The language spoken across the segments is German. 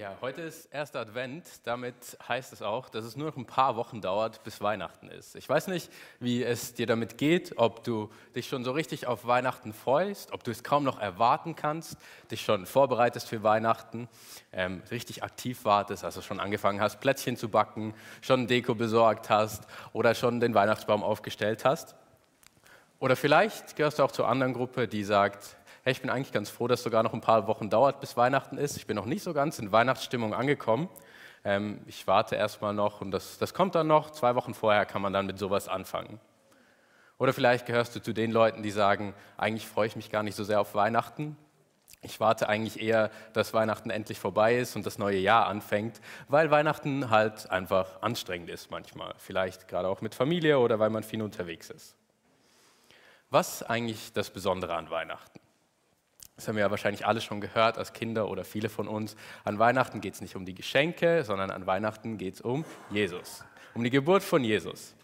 Ja, heute ist erster Advent. Damit heißt es auch, dass es nur noch ein paar Wochen dauert, bis Weihnachten ist. Ich weiß nicht, wie es dir damit geht, ob du dich schon so richtig auf Weihnachten freust, ob du es kaum noch erwarten kannst, dich schon vorbereitest für Weihnachten, ähm, richtig aktiv wartest, also schon angefangen hast, Plätzchen zu backen, schon Deko besorgt hast oder schon den Weihnachtsbaum aufgestellt hast. Oder vielleicht gehörst du auch zur anderen Gruppe, die sagt, hey, ich bin eigentlich ganz froh, dass sogar noch ein paar Wochen dauert, bis Weihnachten ist. Ich bin noch nicht so ganz in Weihnachtsstimmung angekommen. Ähm, ich warte erstmal noch und das, das kommt dann noch. Zwei Wochen vorher kann man dann mit sowas anfangen. Oder vielleicht gehörst du zu den Leuten, die sagen, eigentlich freue ich mich gar nicht so sehr auf Weihnachten. Ich warte eigentlich eher, dass Weihnachten endlich vorbei ist und das neue Jahr anfängt, weil Weihnachten halt einfach anstrengend ist manchmal. Vielleicht gerade auch mit Familie oder weil man viel unterwegs ist. Was eigentlich das Besondere an Weihnachten? Das haben wir ja wahrscheinlich alle schon gehört als Kinder oder viele von uns. An Weihnachten geht es nicht um die Geschenke, sondern an Weihnachten geht es um Jesus, um die Geburt von Jesus.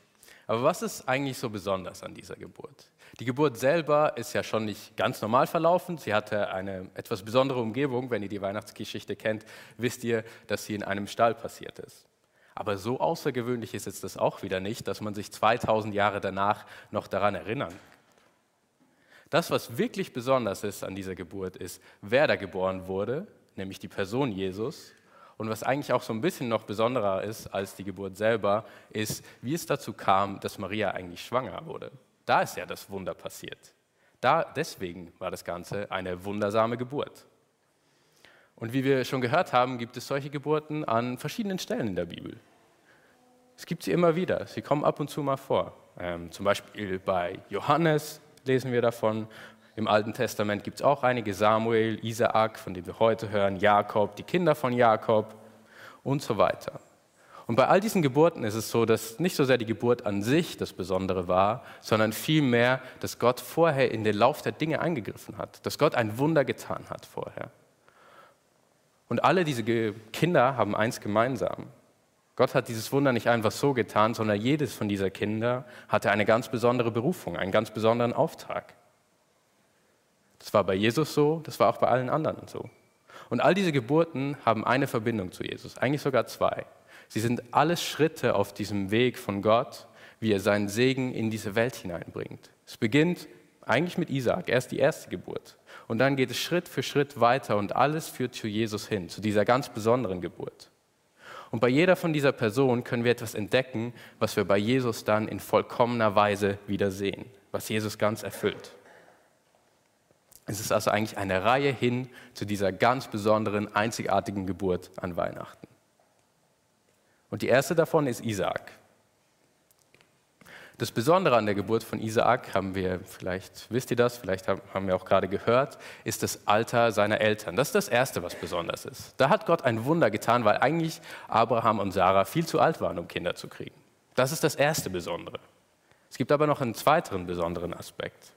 Aber was ist eigentlich so besonders an dieser Geburt? Die Geburt selber ist ja schon nicht ganz normal verlaufen. Sie hatte eine etwas besondere Umgebung. Wenn ihr die Weihnachtsgeschichte kennt, wisst ihr, dass sie in einem Stall passiert ist. Aber so außergewöhnlich ist es das auch wieder nicht, dass man sich 2000 Jahre danach noch daran erinnern das, was wirklich besonders ist an dieser Geburt, ist, wer da geboren wurde, nämlich die Person Jesus. Und was eigentlich auch so ein bisschen noch besonderer ist als die Geburt selber, ist, wie es dazu kam, dass Maria eigentlich schwanger wurde. Da ist ja das Wunder passiert. Da, deswegen war das Ganze eine wundersame Geburt. Und wie wir schon gehört haben, gibt es solche Geburten an verschiedenen Stellen in der Bibel. Es gibt sie immer wieder. Sie kommen ab und zu mal vor. Ähm, zum Beispiel bei Johannes, lesen wir davon. Im Alten Testament gibt es auch einige, Samuel, Isaak, von denen wir heute hören, Jakob, die Kinder von Jakob und so weiter. Und bei all diesen Geburten ist es so, dass nicht so sehr die Geburt an sich das Besondere war, sondern vielmehr, dass Gott vorher in den Lauf der Dinge eingegriffen hat, dass Gott ein Wunder getan hat vorher. Und alle diese Kinder haben eins gemeinsam. Gott hat dieses Wunder nicht einfach so getan, sondern jedes von dieser Kinder hatte eine ganz besondere Berufung, einen ganz besonderen Auftrag. Das war bei Jesus so, das war auch bei allen anderen so. Und all diese Geburten haben eine Verbindung zu Jesus, eigentlich sogar zwei. Sie sind alles Schritte auf diesem Weg von Gott, wie er seinen Segen in diese Welt hineinbringt. Es beginnt eigentlich mit Isaak, er ist die erste Geburt. Und dann geht es Schritt für Schritt weiter und alles führt zu Jesus hin, zu dieser ganz besonderen Geburt. Und bei jeder von dieser Personen können wir etwas entdecken, was wir bei Jesus dann in vollkommener Weise wieder sehen, was Jesus ganz erfüllt. Es ist also eigentlich eine Reihe hin zu dieser ganz besonderen, einzigartigen Geburt an Weihnachten. Und die erste davon ist Isaak. Das Besondere an der Geburt von Isaak, haben wir, vielleicht wisst ihr das, vielleicht haben wir auch gerade gehört, ist das Alter seiner Eltern. Das ist das Erste, was besonders ist. Da hat Gott ein Wunder getan, weil eigentlich Abraham und Sarah viel zu alt waren, um Kinder zu kriegen. Das ist das erste Besondere. Es gibt aber noch einen zweiten besonderen Aspekt.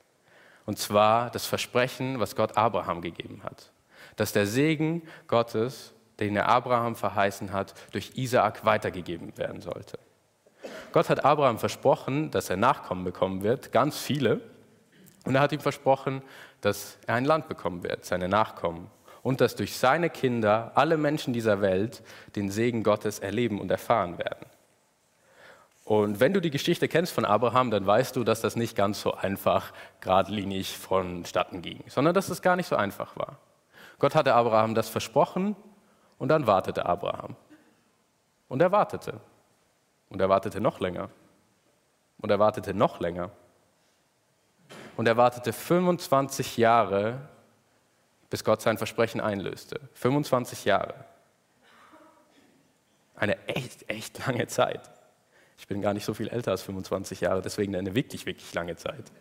Und zwar das Versprechen, was Gott Abraham gegeben hat. Dass der Segen Gottes, den er Abraham verheißen hat, durch Isaak weitergegeben werden sollte. Gott hat Abraham versprochen, dass er Nachkommen bekommen wird, ganz viele. Und er hat ihm versprochen, dass er ein Land bekommen wird, seine Nachkommen. Und dass durch seine Kinder alle Menschen dieser Welt den Segen Gottes erleben und erfahren werden. Und wenn du die Geschichte kennst von Abraham, dann weißt du, dass das nicht ganz so einfach geradlinig vonstatten ging, sondern dass es gar nicht so einfach war. Gott hatte Abraham das versprochen und dann wartete Abraham. Und er wartete. Und er wartete noch länger. Und er wartete noch länger. Und er wartete 25 Jahre, bis Gott sein Versprechen einlöste. 25 Jahre. Eine echt, echt lange Zeit. Ich bin gar nicht so viel älter als 25 Jahre, deswegen eine wirklich, wirklich lange Zeit.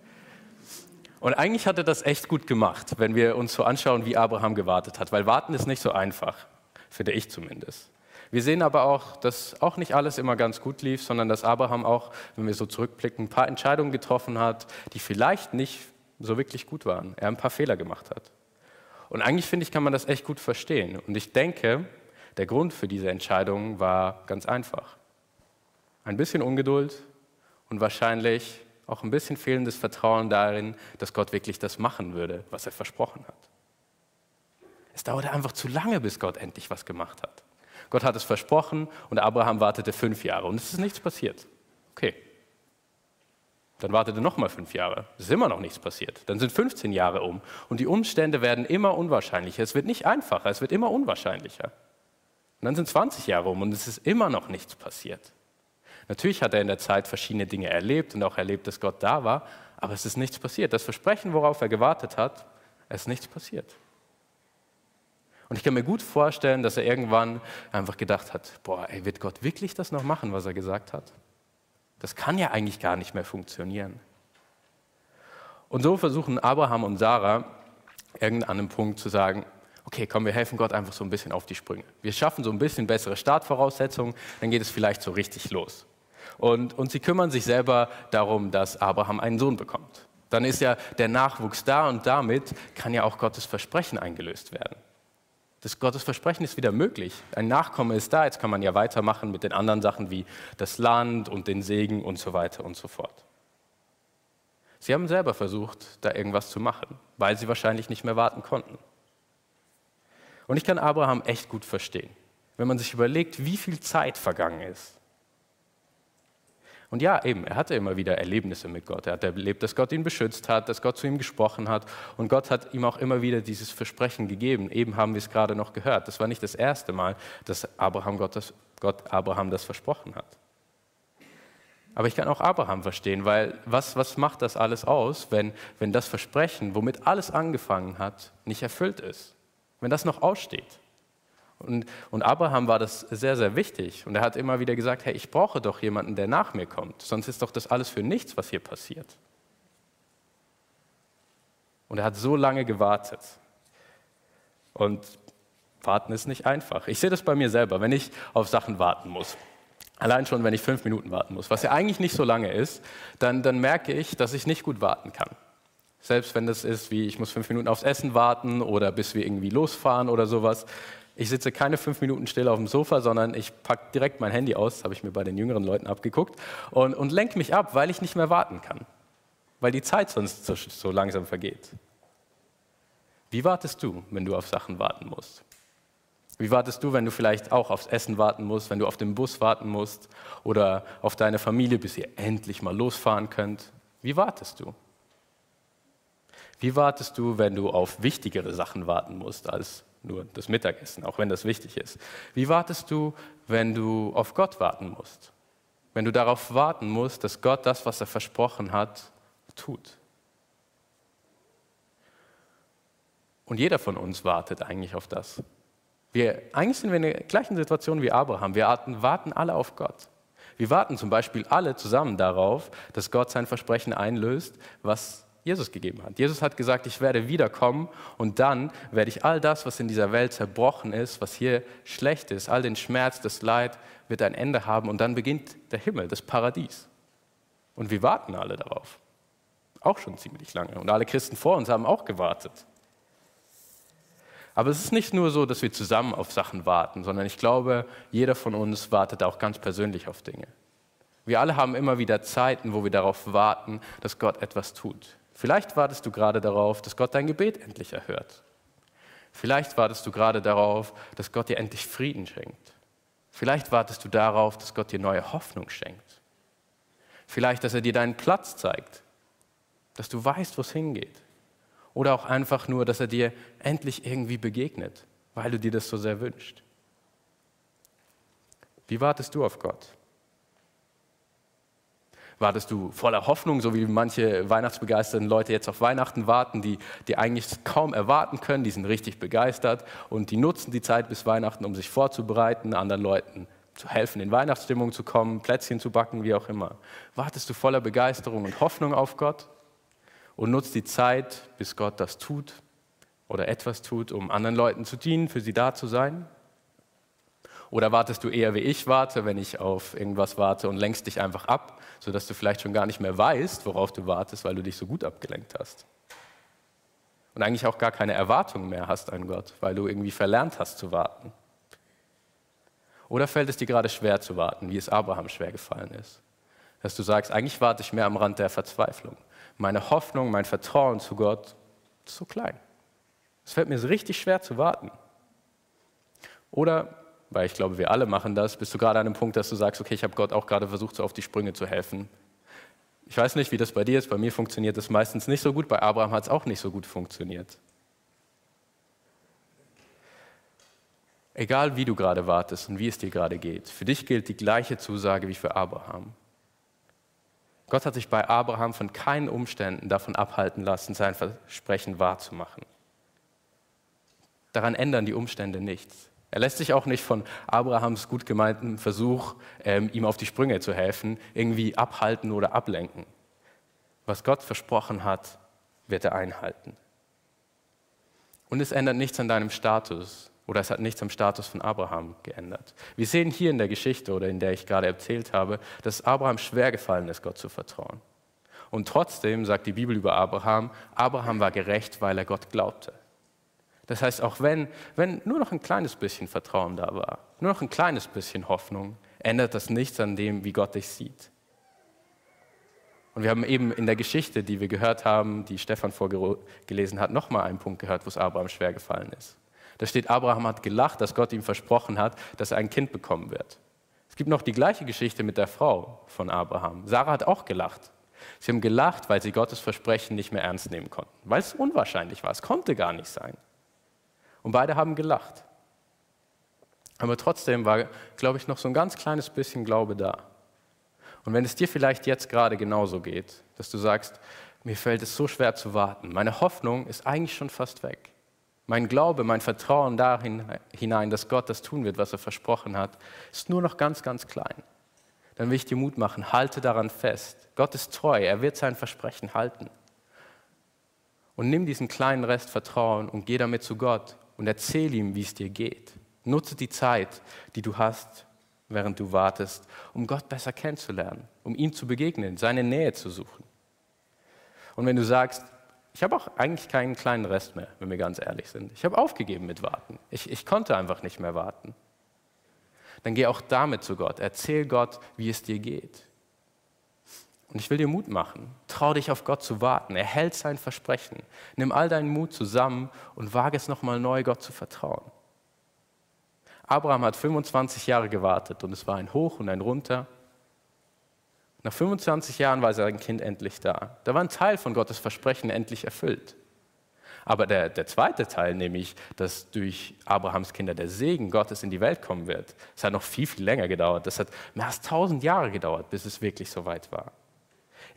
Und eigentlich hat er das echt gut gemacht, wenn wir uns so anschauen, wie Abraham gewartet hat, weil warten ist nicht so einfach, finde ich zumindest. Wir sehen aber auch, dass auch nicht alles immer ganz gut lief, sondern dass Abraham auch, wenn wir so zurückblicken, ein paar Entscheidungen getroffen hat, die vielleicht nicht so wirklich gut waren. Er ein paar Fehler gemacht hat. Und eigentlich finde ich, kann man das echt gut verstehen. Und ich denke, der Grund für diese Entscheidung war ganz einfach. Ein bisschen Ungeduld und wahrscheinlich auch ein bisschen fehlendes Vertrauen darin, dass Gott wirklich das machen würde, was er versprochen hat. Es dauerte einfach zu lange, bis Gott endlich was gemacht hat. Gott hat es versprochen und Abraham wartete fünf Jahre und es ist nichts passiert. Okay. Dann wartete nochmal fünf Jahre. Es ist immer noch nichts passiert. Dann sind 15 Jahre um und die Umstände werden immer unwahrscheinlicher. Es wird nicht einfacher, es wird immer unwahrscheinlicher. Und dann sind 20 Jahre um und es ist immer noch nichts passiert. Natürlich hat er in der Zeit verschiedene Dinge erlebt und auch erlebt, dass Gott da war, aber es ist nichts passiert. Das Versprechen, worauf er gewartet hat, es ist nichts passiert. Und ich kann mir gut vorstellen, dass er irgendwann einfach gedacht hat, boah, ey, wird Gott wirklich das noch machen, was er gesagt hat? Das kann ja eigentlich gar nicht mehr funktionieren. Und so versuchen Abraham und Sarah irgendeinem Punkt zu sagen, okay, komm, wir helfen Gott einfach so ein bisschen auf die Sprünge. Wir schaffen so ein bisschen bessere Startvoraussetzungen, dann geht es vielleicht so richtig los. Und, und sie kümmern sich selber darum, dass Abraham einen Sohn bekommt. Dann ist ja der Nachwuchs da und damit kann ja auch Gottes Versprechen eingelöst werden. Das Gottes Versprechen ist wieder möglich. Ein Nachkomme ist da, jetzt kann man ja weitermachen mit den anderen Sachen wie das Land und den Segen und so weiter und so fort. Sie haben selber versucht, da irgendwas zu machen, weil sie wahrscheinlich nicht mehr warten konnten. Und ich kann Abraham echt gut verstehen, wenn man sich überlegt, wie viel Zeit vergangen ist. Und ja, eben, er hatte immer wieder Erlebnisse mit Gott. Er hat erlebt, dass Gott ihn beschützt hat, dass Gott zu ihm gesprochen hat. Und Gott hat ihm auch immer wieder dieses Versprechen gegeben. Eben haben wir es gerade noch gehört. Das war nicht das erste Mal, dass Abraham Gott das, Gott Abraham das versprochen hat. Aber ich kann auch Abraham verstehen, weil was, was macht das alles aus, wenn, wenn das Versprechen, womit alles angefangen hat, nicht erfüllt ist? Wenn das noch aussteht? Und, und Abraham war das sehr, sehr wichtig. Und er hat immer wieder gesagt, hey, ich brauche doch jemanden, der nach mir kommt. Sonst ist doch das alles für nichts, was hier passiert. Und er hat so lange gewartet. Und warten ist nicht einfach. Ich sehe das bei mir selber, wenn ich auf Sachen warten muss. Allein schon, wenn ich fünf Minuten warten muss, was ja eigentlich nicht so lange ist, dann, dann merke ich, dass ich nicht gut warten kann. Selbst wenn das ist, wie ich muss fünf Minuten aufs Essen warten oder bis wir irgendwie losfahren oder sowas, ich sitze keine fünf Minuten still auf dem Sofa, sondern ich packe direkt mein Handy aus, habe ich mir bei den jüngeren Leuten abgeguckt, und, und lenke mich ab, weil ich nicht mehr warten kann, weil die Zeit sonst so, so langsam vergeht. Wie wartest du, wenn du auf Sachen warten musst? Wie wartest du, wenn du vielleicht auch aufs Essen warten musst, wenn du auf den Bus warten musst oder auf deine Familie, bis ihr endlich mal losfahren könnt? Wie wartest du? Wie wartest du, wenn du auf wichtigere Sachen warten musst als nur das Mittagessen, auch wenn das wichtig ist. Wie wartest du, wenn du auf Gott warten musst? Wenn du darauf warten musst, dass Gott das, was er versprochen hat, tut. Und jeder von uns wartet eigentlich auf das. Wir, eigentlich sind wir in der gleichen Situation wie Abraham. Wir warten, warten alle auf Gott. Wir warten zum Beispiel alle zusammen darauf, dass Gott sein Versprechen einlöst, was Jesus gegeben hat. Jesus hat gesagt, ich werde wiederkommen und dann werde ich all das, was in dieser Welt zerbrochen ist, was hier schlecht ist, all den Schmerz, das Leid, wird ein Ende haben und dann beginnt der Himmel, das Paradies. Und wir warten alle darauf. Auch schon ziemlich lange. Und alle Christen vor uns haben auch gewartet. Aber es ist nicht nur so, dass wir zusammen auf Sachen warten, sondern ich glaube, jeder von uns wartet auch ganz persönlich auf Dinge. Wir alle haben immer wieder Zeiten, wo wir darauf warten, dass Gott etwas tut. Vielleicht wartest du gerade darauf, dass Gott dein Gebet endlich erhört. Vielleicht wartest du gerade darauf, dass Gott dir endlich Frieden schenkt. Vielleicht wartest du darauf, dass Gott dir neue Hoffnung schenkt. Vielleicht, dass er dir deinen Platz zeigt, dass du weißt, wo es hingeht. Oder auch einfach nur, dass er dir endlich irgendwie begegnet, weil du dir das so sehr wünschst. Wie wartest du auf Gott? Wartest du voller Hoffnung, so wie manche weihnachtsbegeisterten Leute jetzt auf Weihnachten warten, die, die eigentlich kaum erwarten können, die sind richtig begeistert und die nutzen die Zeit bis Weihnachten, um sich vorzubereiten, anderen Leuten zu helfen, in Weihnachtsstimmung zu kommen, Plätzchen zu backen, wie auch immer. Wartest du voller Begeisterung und Hoffnung auf Gott und nutzt die Zeit, bis Gott das tut oder etwas tut, um anderen Leuten zu dienen, für sie da zu sein? Oder wartest du eher wie ich warte, wenn ich auf irgendwas warte und lenkst dich einfach ab, sodass du vielleicht schon gar nicht mehr weißt, worauf du wartest, weil du dich so gut abgelenkt hast? Und eigentlich auch gar keine Erwartungen mehr hast an Gott, weil du irgendwie verlernt hast zu warten. Oder fällt es dir gerade schwer zu warten, wie es Abraham schwer gefallen ist? Dass du sagst, eigentlich warte ich mehr am Rand der Verzweiflung. Meine Hoffnung, mein Vertrauen zu Gott ist so klein. Es fällt mir so richtig schwer zu warten. Oder, weil ich glaube, wir alle machen das, bist du gerade an einem Punkt, dass du sagst, okay, ich habe Gott auch gerade versucht, so auf die Sprünge zu helfen. Ich weiß nicht, wie das bei dir ist. Bei mir funktioniert das meistens nicht so gut. Bei Abraham hat es auch nicht so gut funktioniert. Egal wie du gerade wartest und wie es dir gerade geht, für dich gilt die gleiche Zusage wie für Abraham. Gott hat sich bei Abraham von keinen Umständen davon abhalten lassen, sein Versprechen wahrzumachen. Daran ändern die Umstände nichts. Er lässt sich auch nicht von Abrahams gut gemeinten Versuch, ähm, ihm auf die Sprünge zu helfen, irgendwie abhalten oder ablenken. Was Gott versprochen hat, wird er einhalten. Und es ändert nichts an deinem Status oder es hat nichts am Status von Abraham geändert. Wir sehen hier in der Geschichte oder in der ich gerade erzählt habe, dass Abraham schwer gefallen ist, Gott zu vertrauen. Und trotzdem sagt die Bibel über Abraham, Abraham war gerecht, weil er Gott glaubte. Das heißt, auch wenn, wenn nur noch ein kleines bisschen Vertrauen da war, nur noch ein kleines bisschen Hoffnung, ändert das nichts an dem, wie Gott dich sieht. Und wir haben eben in der Geschichte, die wir gehört haben, die Stefan vorgelesen hat, nochmal einen Punkt gehört, wo es Abraham schwer gefallen ist. Da steht, Abraham hat gelacht, dass Gott ihm versprochen hat, dass er ein Kind bekommen wird. Es gibt noch die gleiche Geschichte mit der Frau von Abraham. Sarah hat auch gelacht. Sie haben gelacht, weil sie Gottes Versprechen nicht mehr ernst nehmen konnten, weil es unwahrscheinlich war. Es konnte gar nicht sein. Und beide haben gelacht. Aber trotzdem war, glaube ich, noch so ein ganz kleines bisschen Glaube da. Und wenn es dir vielleicht jetzt gerade genauso geht, dass du sagst, mir fällt es so schwer zu warten, meine Hoffnung ist eigentlich schon fast weg. Mein Glaube, mein Vertrauen darin hinein, dass Gott das tun wird, was er versprochen hat, ist nur noch ganz, ganz klein. Dann will ich dir Mut machen, halte daran fest. Gott ist treu, er wird sein Versprechen halten. Und nimm diesen kleinen Rest Vertrauen und geh damit zu Gott und erzähl ihm, wie es dir geht. Nutze die Zeit, die du hast, während du wartest, um Gott besser kennenzulernen, um ihm zu begegnen, seine Nähe zu suchen. Und wenn du sagst, ich habe auch eigentlich keinen kleinen Rest mehr, wenn wir ganz ehrlich sind. Ich habe aufgegeben mit Warten. Ich, ich konnte einfach nicht mehr warten. Dann geh auch damit zu Gott. Erzähl Gott, wie es dir geht. Und ich will dir Mut machen. Trau dich auf Gott zu warten. Er hält sein Versprechen. Nimm all deinen Mut zusammen und wage es nochmal neu, Gott zu vertrauen. Abraham hat 25 Jahre gewartet und es war ein Hoch und ein Runter. Nach 25 Jahren war sein Kind endlich da. Da war ein Teil von Gottes Versprechen endlich erfüllt. Aber der, der zweite Teil, nämlich, dass durch Abrahams Kinder der Segen Gottes in die Welt kommen wird, das hat noch viel, viel länger gedauert. Das hat mehr als 1000 Jahre gedauert, bis es wirklich so weit war.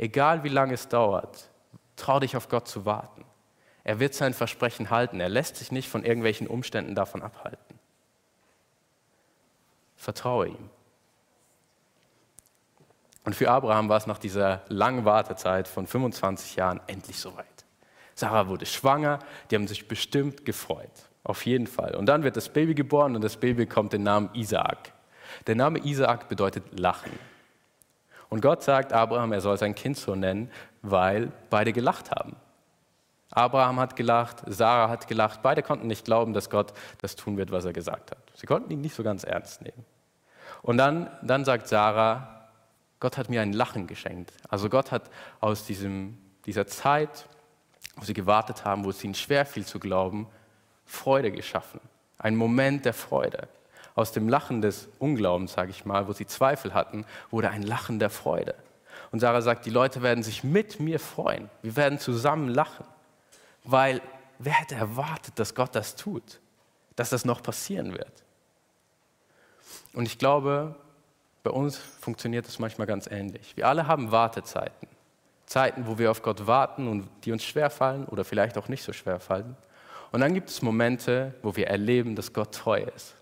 Egal wie lange es dauert, trau dich auf Gott zu warten. Er wird sein Versprechen halten. Er lässt sich nicht von irgendwelchen Umständen davon abhalten. Vertraue ihm. Und für Abraham war es nach dieser langen Wartezeit von 25 Jahren endlich soweit. Sarah wurde schwanger, die haben sich bestimmt gefreut. Auf jeden Fall. Und dann wird das Baby geboren und das Baby bekommt den Namen Isaak. Der Name Isaak bedeutet Lachen. Und Gott sagt Abraham, er soll sein Kind so nennen, weil beide gelacht haben. Abraham hat gelacht, Sarah hat gelacht. Beide konnten nicht glauben, dass Gott das tun wird, was er gesagt hat. Sie konnten ihn nicht so ganz ernst nehmen. Und dann, dann sagt Sarah, Gott hat mir ein Lachen geschenkt. Also Gott hat aus diesem, dieser Zeit, wo sie gewartet haben, wo es ihnen schwer fiel zu glauben, Freude geschaffen. Ein Moment der Freude. Aus dem Lachen des Unglaubens, sage ich mal, wo sie Zweifel hatten, wurde ein Lachen der Freude. Und Sarah sagt, die Leute werden sich mit mir freuen. Wir werden zusammen lachen. Weil wer hätte erwartet, dass Gott das tut? Dass das noch passieren wird? Und ich glaube, bei uns funktioniert es manchmal ganz ähnlich. Wir alle haben Wartezeiten. Zeiten, wo wir auf Gott warten und die uns schwerfallen oder vielleicht auch nicht so schwer fallen. Und dann gibt es Momente, wo wir erleben, dass Gott treu ist,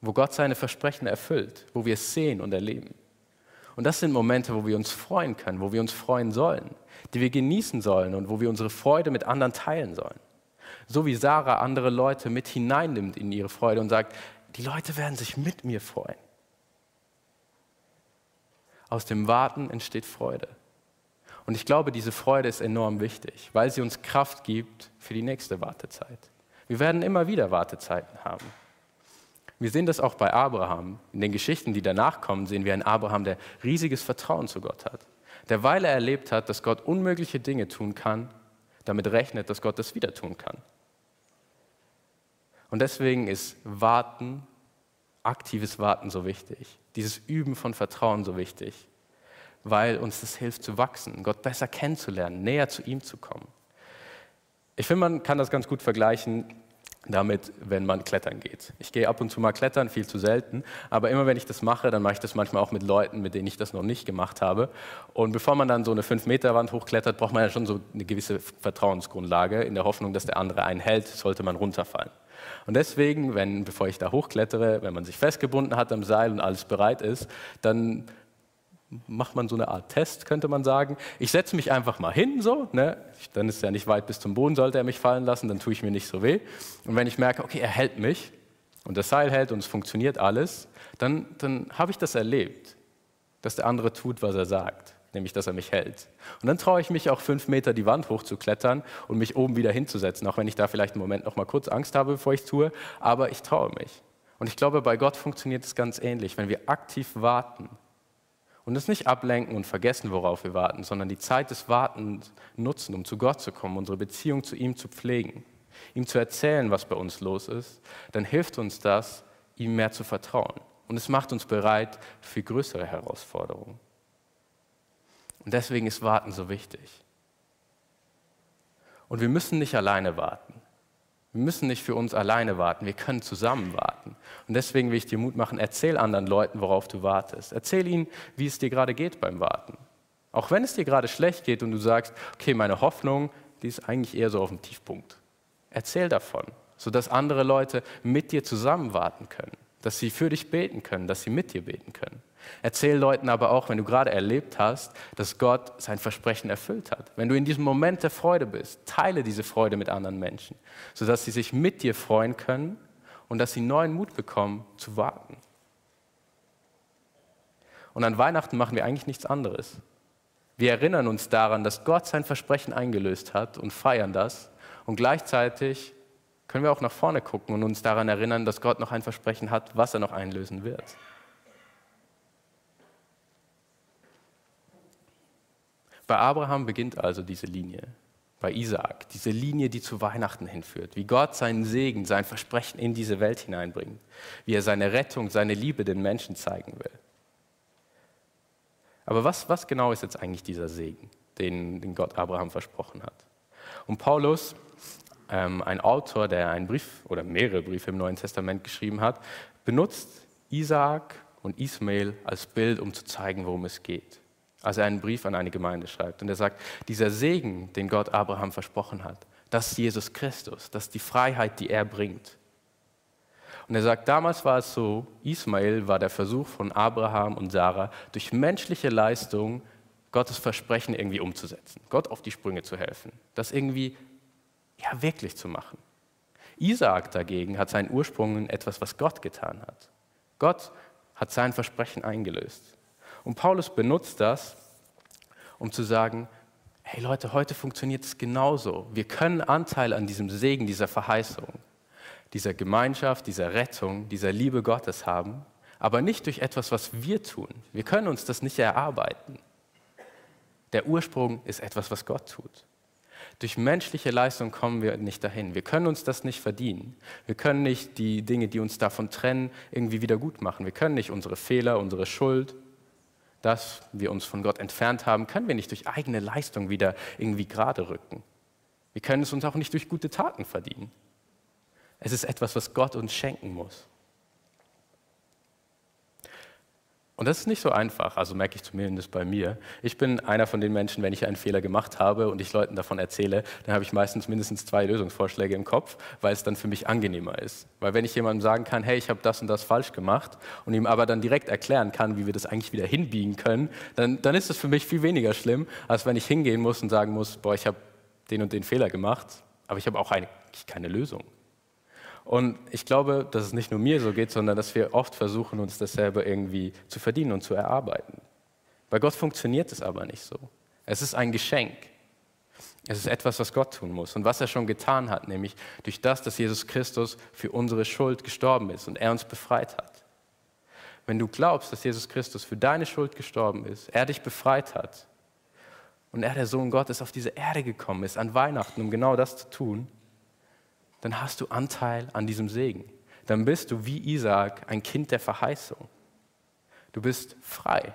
wo Gott seine Versprechen erfüllt, wo wir es sehen und erleben. Und das sind Momente, wo wir uns freuen können, wo wir uns freuen sollen, die wir genießen sollen und wo wir unsere Freude mit anderen teilen sollen. So wie Sarah andere Leute mit hineinnimmt in ihre Freude und sagt, die Leute werden sich mit mir freuen. Aus dem Warten entsteht Freude. Und ich glaube, diese Freude ist enorm wichtig, weil sie uns Kraft gibt für die nächste Wartezeit. Wir werden immer wieder Wartezeiten haben. Wir sehen das auch bei Abraham. In den Geschichten, die danach kommen, sehen wir einen Abraham, der riesiges Vertrauen zu Gott hat. Der, weil er erlebt hat, dass Gott unmögliche Dinge tun kann, damit rechnet, dass Gott das wieder tun kann. Und deswegen ist Warten, aktives Warten so wichtig. Dieses Üben von Vertrauen so wichtig, weil uns das hilft zu wachsen, Gott besser kennenzulernen, näher zu ihm zu kommen. Ich finde, man kann das ganz gut vergleichen damit, wenn man klettern geht. Ich gehe ab und zu mal klettern, viel zu selten, aber immer wenn ich das mache, dann mache ich das manchmal auch mit Leuten, mit denen ich das noch nicht gemacht habe. Und bevor man dann so eine 5-Meter-Wand hochklettert, braucht man ja schon so eine gewisse Vertrauensgrundlage, in der Hoffnung, dass der andere einen hält, sollte man runterfallen. Und deswegen, wenn, bevor ich da hochklettere, wenn man sich festgebunden hat am Seil und alles bereit ist, dann macht man so eine Art Test, könnte man sagen. Ich setze mich einfach mal hin, so, ne? dann ist er nicht weit bis zum Boden, sollte er mich fallen lassen, dann tue ich mir nicht so weh. Und wenn ich merke, okay, er hält mich und das Seil hält und es funktioniert alles, dann, dann habe ich das erlebt, dass der andere tut, was er sagt, nämlich dass er mich hält. Und dann traue ich mich auch fünf Meter die Wand hochzuklettern und mich oben wieder hinzusetzen, auch wenn ich da vielleicht einen Moment noch mal kurz Angst habe, bevor ich es tue, aber ich traue mich. Und ich glaube, bei Gott funktioniert es ganz ähnlich. Wenn wir aktiv warten, und es nicht ablenken und vergessen, worauf wir warten, sondern die Zeit des Wartens nutzen, um zu Gott zu kommen, unsere Beziehung zu ihm zu pflegen, ihm zu erzählen, was bei uns los ist, dann hilft uns das, ihm mehr zu vertrauen. Und es macht uns bereit für größere Herausforderungen. Und deswegen ist Warten so wichtig. Und wir müssen nicht alleine warten. Wir müssen nicht für uns alleine warten, wir können zusammen warten. Und deswegen will ich dir Mut machen, erzähl anderen Leuten, worauf du wartest. Erzähl ihnen, wie es dir gerade geht beim Warten. Auch wenn es dir gerade schlecht geht und du sagst, okay, meine Hoffnung, die ist eigentlich eher so auf dem Tiefpunkt. Erzähl davon, sodass andere Leute mit dir zusammen warten können, dass sie für dich beten können, dass sie mit dir beten können. Erzähl Leuten aber auch, wenn du gerade erlebt hast, dass Gott sein Versprechen erfüllt hat. Wenn du in diesem Moment der Freude bist, teile diese Freude mit anderen Menschen, sodass sie sich mit dir freuen können und dass sie neuen Mut bekommen, zu warten. Und an Weihnachten machen wir eigentlich nichts anderes. Wir erinnern uns daran, dass Gott sein Versprechen eingelöst hat und feiern das. Und gleichzeitig können wir auch nach vorne gucken und uns daran erinnern, dass Gott noch ein Versprechen hat, was er noch einlösen wird. Bei Abraham beginnt also diese Linie, bei Isaak, diese Linie, die zu Weihnachten hinführt, wie Gott seinen Segen, sein Versprechen in diese Welt hineinbringt, wie er seine Rettung, seine Liebe den Menschen zeigen will. Aber was, was genau ist jetzt eigentlich dieser Segen, den, den Gott Abraham versprochen hat? Und Paulus, ähm, ein Autor, der einen Brief oder mehrere Briefe im Neuen Testament geschrieben hat, benutzt Isaak und Ismael als Bild, um zu zeigen, worum es geht als er einen Brief an eine Gemeinde schreibt. Und er sagt, dieser Segen, den Gott Abraham versprochen hat, das ist Jesus Christus, das ist die Freiheit, die er bringt. Und er sagt, damals war es so, Ismael war der Versuch von Abraham und Sarah, durch menschliche Leistung Gottes Versprechen irgendwie umzusetzen, Gott auf die Sprünge zu helfen, das irgendwie ja, wirklich zu machen. Isaak dagegen hat seinen Ursprung in etwas, was Gott getan hat. Gott hat sein Versprechen eingelöst. Und Paulus benutzt das, um zu sagen, hey Leute, heute funktioniert es genauso. Wir können Anteil an diesem Segen, dieser Verheißung, dieser Gemeinschaft, dieser Rettung, dieser Liebe Gottes haben, aber nicht durch etwas, was wir tun. Wir können uns das nicht erarbeiten. Der Ursprung ist etwas, was Gott tut. Durch menschliche Leistung kommen wir nicht dahin. Wir können uns das nicht verdienen. Wir können nicht die Dinge, die uns davon trennen, irgendwie wieder gut machen. Wir können nicht unsere Fehler, unsere Schuld, dass wir uns von Gott entfernt haben, können wir nicht durch eigene Leistung wieder irgendwie gerade rücken. Wir können es uns auch nicht durch gute Taten verdienen. Es ist etwas, was Gott uns schenken muss. Und das ist nicht so einfach, also merke ich zumindest bei mir. Ich bin einer von den Menschen, wenn ich einen Fehler gemacht habe und ich Leuten davon erzähle, dann habe ich meistens mindestens zwei Lösungsvorschläge im Kopf, weil es dann für mich angenehmer ist. Weil wenn ich jemandem sagen kann, hey, ich habe das und das falsch gemacht und ihm aber dann direkt erklären kann, wie wir das eigentlich wieder hinbiegen können, dann, dann ist es für mich viel weniger schlimm, als wenn ich hingehen muss und sagen muss, boah, ich habe den und den Fehler gemacht, aber ich habe auch eigentlich keine Lösung. Und ich glaube, dass es nicht nur mir so geht, sondern dass wir oft versuchen, uns das selber irgendwie zu verdienen und zu erarbeiten. Bei Gott funktioniert es aber nicht so. Es ist ein Geschenk. Es ist etwas, was Gott tun muss und was er schon getan hat, nämlich durch das, dass Jesus Christus für unsere Schuld gestorben ist und er uns befreit hat. Wenn du glaubst, dass Jesus Christus für deine Schuld gestorben ist, er dich befreit hat und er, der Sohn Gottes, auf diese Erde gekommen ist an Weihnachten, um genau das zu tun, dann hast du Anteil an diesem Segen. Dann bist du wie Isaac ein Kind der Verheißung. Du bist frei.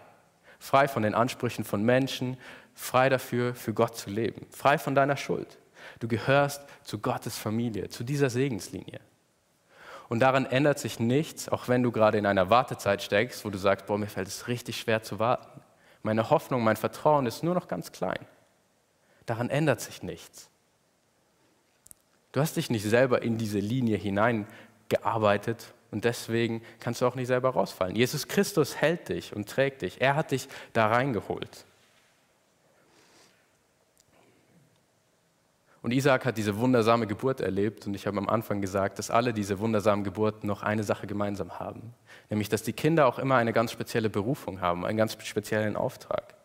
Frei von den Ansprüchen von Menschen, frei dafür, für Gott zu leben. Frei von deiner Schuld. Du gehörst zu Gottes Familie, zu dieser Segenslinie. Und daran ändert sich nichts, auch wenn du gerade in einer Wartezeit steckst, wo du sagst, boah, mir fällt es richtig schwer zu warten. Meine Hoffnung, mein Vertrauen ist nur noch ganz klein. Daran ändert sich nichts. Du hast dich nicht selber in diese Linie hineingearbeitet und deswegen kannst du auch nicht selber rausfallen. Jesus Christus hält dich und trägt dich. Er hat dich da reingeholt. Und Isaac hat diese wundersame Geburt erlebt und ich habe am Anfang gesagt, dass alle diese wundersamen Geburten noch eine Sache gemeinsam haben, nämlich dass die Kinder auch immer eine ganz spezielle Berufung haben, einen ganz speziellen Auftrag.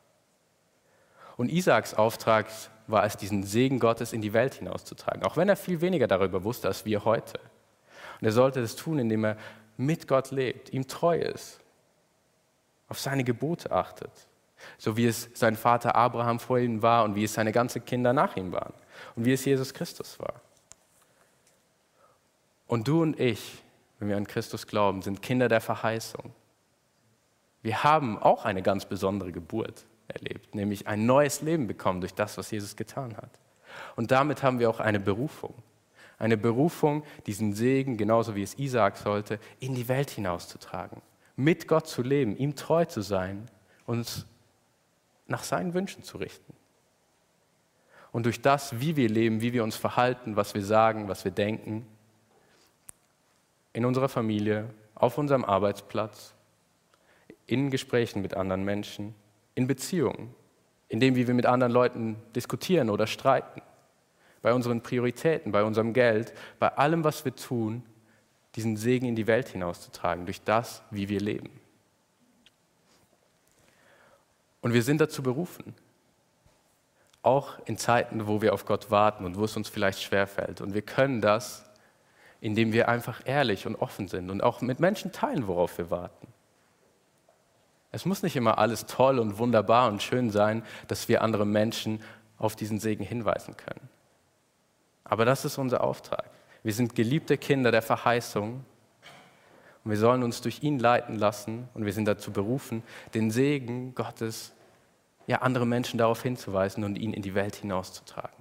Und Isaaks Auftrag war es, diesen Segen Gottes in die Welt hinauszutragen, auch wenn er viel weniger darüber wusste als wir heute. Und er sollte das tun, indem er mit Gott lebt, ihm treu ist, auf seine Gebote achtet, so wie es sein Vater Abraham vor ihm war und wie es seine ganzen Kinder nach ihm waren und wie es Jesus Christus war. Und du und ich, wenn wir an Christus glauben, sind Kinder der Verheißung. Wir haben auch eine ganz besondere Geburt erlebt, nämlich ein neues Leben bekommen durch das, was Jesus getan hat. Und damit haben wir auch eine Berufung. Eine Berufung, diesen Segen, genauso wie es Isaak sollte, in die Welt hinauszutragen. Mit Gott zu leben, ihm treu zu sein, uns nach seinen Wünschen zu richten. Und durch das, wie wir leben, wie wir uns verhalten, was wir sagen, was wir denken, in unserer Familie, auf unserem Arbeitsplatz, in Gesprächen mit anderen Menschen, in Beziehungen, in dem, wie wir mit anderen Leuten diskutieren oder streiten, bei unseren Prioritäten, bei unserem Geld, bei allem, was wir tun, diesen Segen in die Welt hinauszutragen, durch das, wie wir leben. Und wir sind dazu berufen auch in Zeiten, wo wir auf Gott warten und wo es uns vielleicht schwerfällt. Und wir können das, indem wir einfach ehrlich und offen sind und auch mit Menschen teilen, worauf wir warten. Es muss nicht immer alles toll und wunderbar und schön sein, dass wir andere Menschen auf diesen Segen hinweisen können. Aber das ist unser Auftrag. Wir sind geliebte Kinder der Verheißung und wir sollen uns durch ihn leiten lassen und wir sind dazu berufen, den Segen Gottes ja, andere Menschen darauf hinzuweisen und ihn in die Welt hinauszutragen.